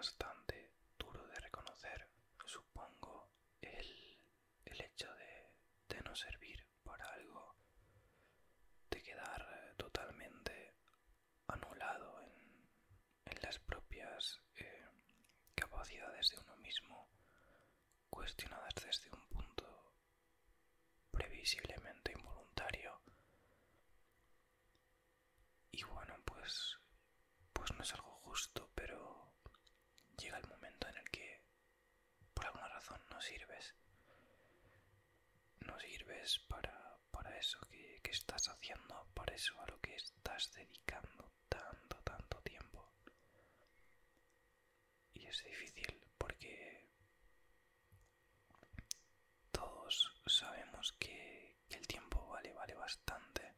bastante duro de reconocer, supongo, el, el hecho de, de no servir para algo, de quedar totalmente anulado en, en las propias eh, capacidades de uno mismo, cuestionadas desde un punto previsiblemente involuntario. Y bueno, pues, pues no es algo justo, pero llega el momento en el que por alguna razón sirves. No sirves para, para eso que, que estás haciendo, para eso a lo que estás dedicando tanto, tanto tiempo. Y es difícil porque todos sabemos que, que el tiempo vale, vale bastante.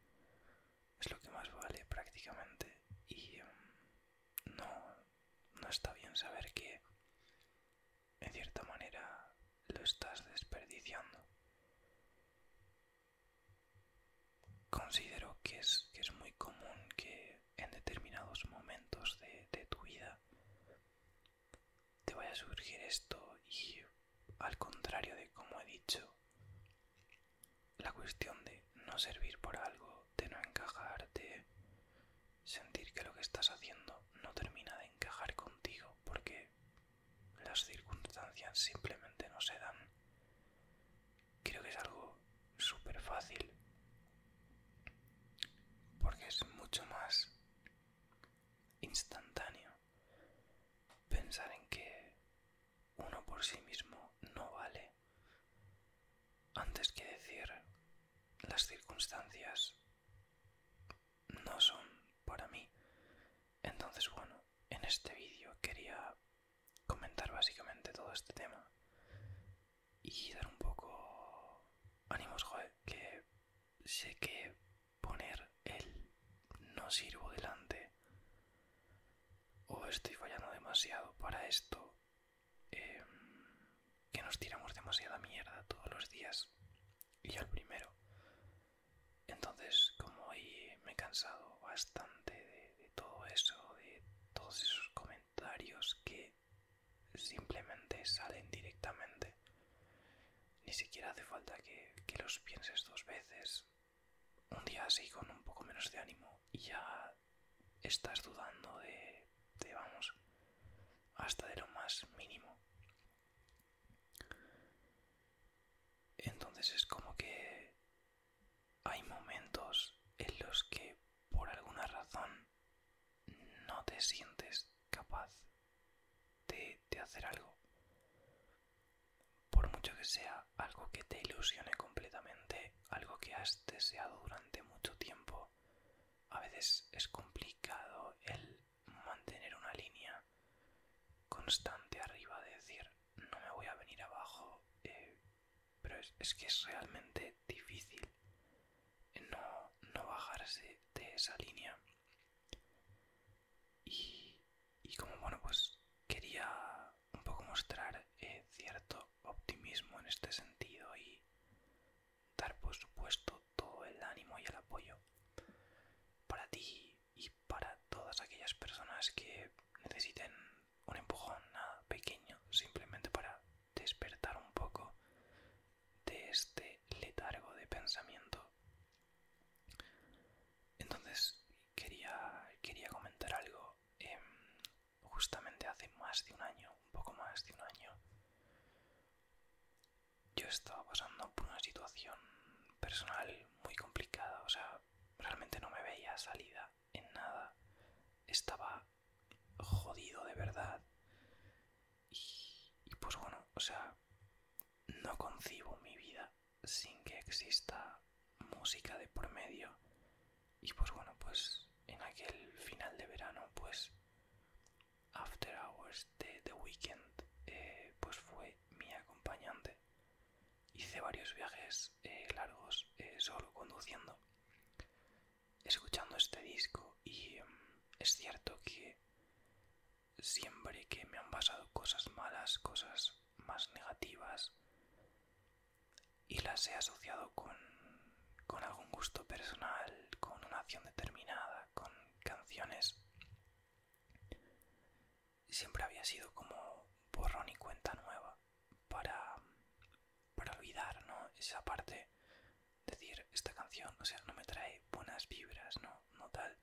Es lo que más vale prácticamente. Y mm, no, no está bien saber que en cierta manera lo estás desperdiciando. Considero que es, que es muy común que en determinados momentos de, de tu vida te vaya a surgir esto y al contrario de como he dicho, la cuestión de no servir por algo, de no encajar, de sentir que lo que estás haciendo no termina de encajar contigo porque las circunstancias simplemente no se dan. Creo que es algo súper fácil porque es mucho más instantáneo pensar en que uno por sí mismo no vale antes que decir las circunstancias no son para mí. Entonces, bueno, en este vídeo quería comentar básicamente todo este tema y dar un poco ánimos, joder, que sé que poner el no sirvo delante o estoy fallando demasiado para esto, em, que nos tiramos demasiada mierda todos los días y yo el primero. Entonces, como hoy me he cansado bastante de, de todo eso, de todos esos comentarios que simplemente salen directamente, ni siquiera hace falta que, que los pienses dos veces. Un día así con un poco menos de ánimo y ya estás dudando de, de vamos, hasta de lo más mínimo. Entonces es como que hay momentos en los que por alguna razón no te sientes capaz de, de hacer algo. Por mucho que sea algo que te ilusione completamente, algo que has deseado durante mucho tiempo, a veces es complicado el mantener una línea constante arriba de decir no me voy a venir abajo, eh, pero es, es, que es realmente difícil no, no bajarse de esa línea. Y, como bueno, pues quería un poco mostrar eh, cierto optimismo en este sentido y dar por supuesto todo el ánimo y el apoyo para ti y para todas aquellas personas que necesiten un empujón nada pequeño simplemente para despertar un poco de este letargo de pensamiento entonces quería quería comentar algo eh, justamente hace más de un año un poco más de un año yo estaba pasando por una situación personal muy complicada o sea realmente no me veía salida en nada. Estaba jodido de verdad. Y, y, pues bueno o sea no concibo mi vida sin que exista música de por medio. Y pues bueno pues en aquel final de verano pues After Hours de The Weeknd eh, pues fue mi acompañante. Hice varios viajes eh, largos eh, solo conduciendo escuchando este y um, es cierto que siempre que me han pasado cosas malas, cosas más negativas y las he asociado con, con algún gusto personal, con una acción determinada, con canciones, siempre había ha sido como borrón y cuenta nueva para, para olvidar, ¿no? Esa parte, decir, esta canción, o sea, no me trae buenas vibras, ¿no? No tal.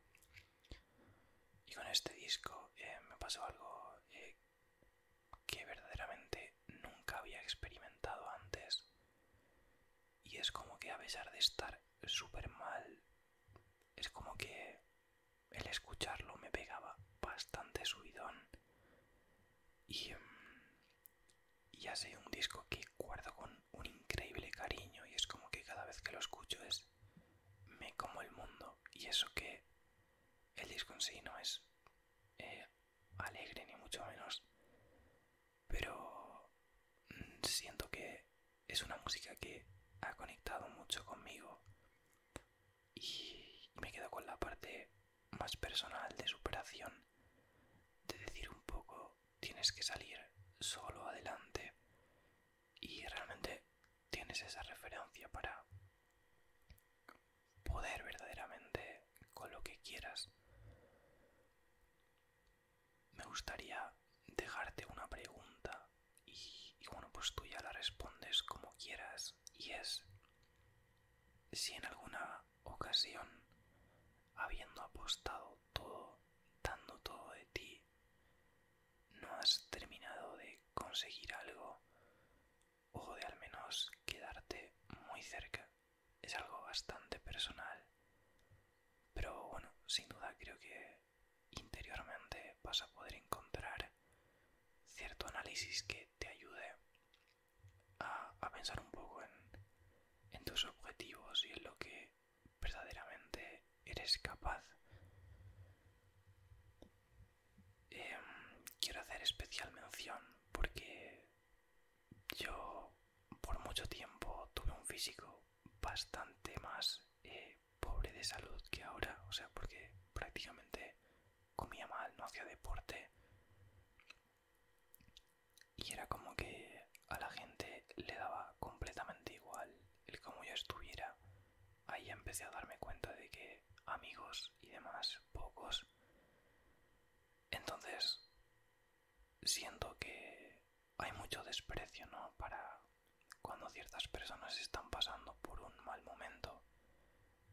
Y con este disco eh, me pasó algo eh, que verdaderamente nunca había experimentado antes. Y es como que a pesar de estar súper mal, es como que el escucharlo me pegaba bastante subidón. Y mm, ya sé, un disco que guardo con un increíble cariño y es como que cada vez que lo escucho es me como el mundo y eso que el disco en sí no es eh, alegre ni mucho menos pero mm, siento que es una música que ha conectado mucho conmigo y me quedo con la parte más personal de superación de decir un poco tienes que salir solo adelante y realmente tienes esa referencia para poder verdaderamente con lo que quieras. Me gustaría dejarte una pregunta y, bueno, pues tú ya la respondes como quieras y es si en alguna ocasión, habiendo apostado todo, dando todo de ti, no has terminado de conseguir algo o de al menos quedarte muy cerca. Es algo bastante personal, pero bueno, sin duda creo que interiormente vas a poder encontrar cierto análisis que a, pensar un poco en, tus objetivos y en lo que verdaderamente eres capaz. Em, quiero hacer especial mención porque yo por mucho tiempo tuve un físico bastante más eh, pobre de salud que ahora, o sea, porque prácticamente comía mal, no hacía deporte y era como que a la gente le daba completamente igual el cómo yo estuviera. Ahí empecé a darme cuenta de que amigos y demás, pocos. Entonces, siento que hay mucho desprecio, ¿no? Para cuando ciertas personas están pasando por un mal momento,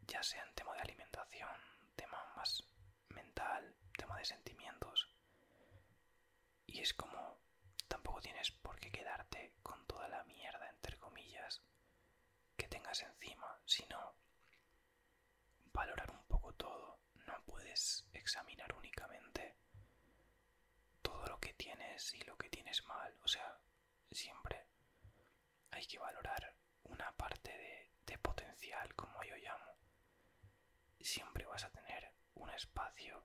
ya sea en tema de alimentación, tema más mental, tema de sentimientos. Y es como, tampoco tienes por qué quedarte con toda la mierda, entre comillas, que tengas encima, sino valorar un poco todo. No puedes examinar únicamente todo lo que tienes y lo que tienes mal. O sea, siempre hay que valorar una parte de, de potencial, como yo llamo. Siempre vas a tener un espacio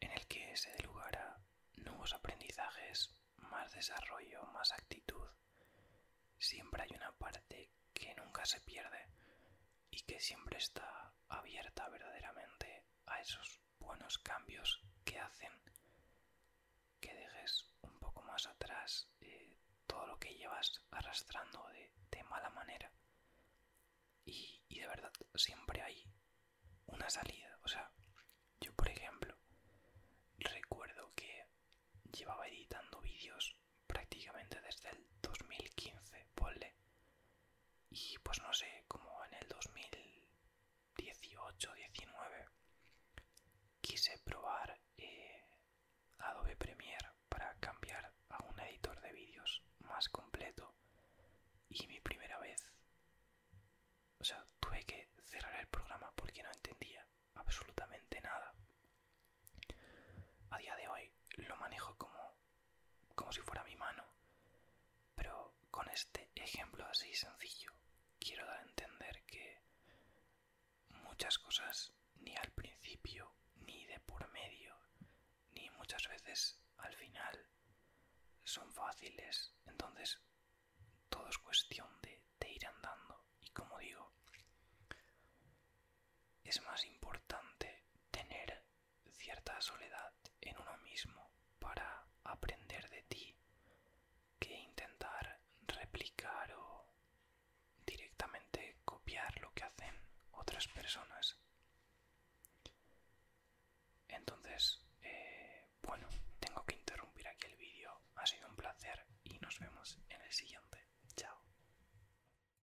en el que se dé lugar a nuevos aprendizajes, más desarrollo, más actitud. Siempre hay una parte que nunca se pierde y que siempre está abierta verdaderamente a esos buenos cambios que hacen que dejes un poco más atrás eh, todo lo que llevas arrastrando de, mala manera. Y, de verdad, siempre hay una salida. O sea, yo por ejemplo, recuerdo que llevaba editando vídeos prácticamente desde el 2015, ponle. Y pues no sé, como en el 2018-19 quise probar eh, Adobe Premiere para cambiar a un editor de vídeos más completo. Y mi primera vez, o sea, tuve que cerrar el programa porque no entendía absolutamente nada. A día de hoy lo manejo como, como si fuera mi mano, pero con este ejemplo así sencillo quiero dar muchas cosas ni al principio, ni de por medio, ni muchas veces al final son fáciles. Entonces, todo es cuestión de, de ir andando. Y como digo, es más importante tener cierta soledad en uno mismo para aprender de ti que intentar replicar o directamente copiar lo que hacen otras personas.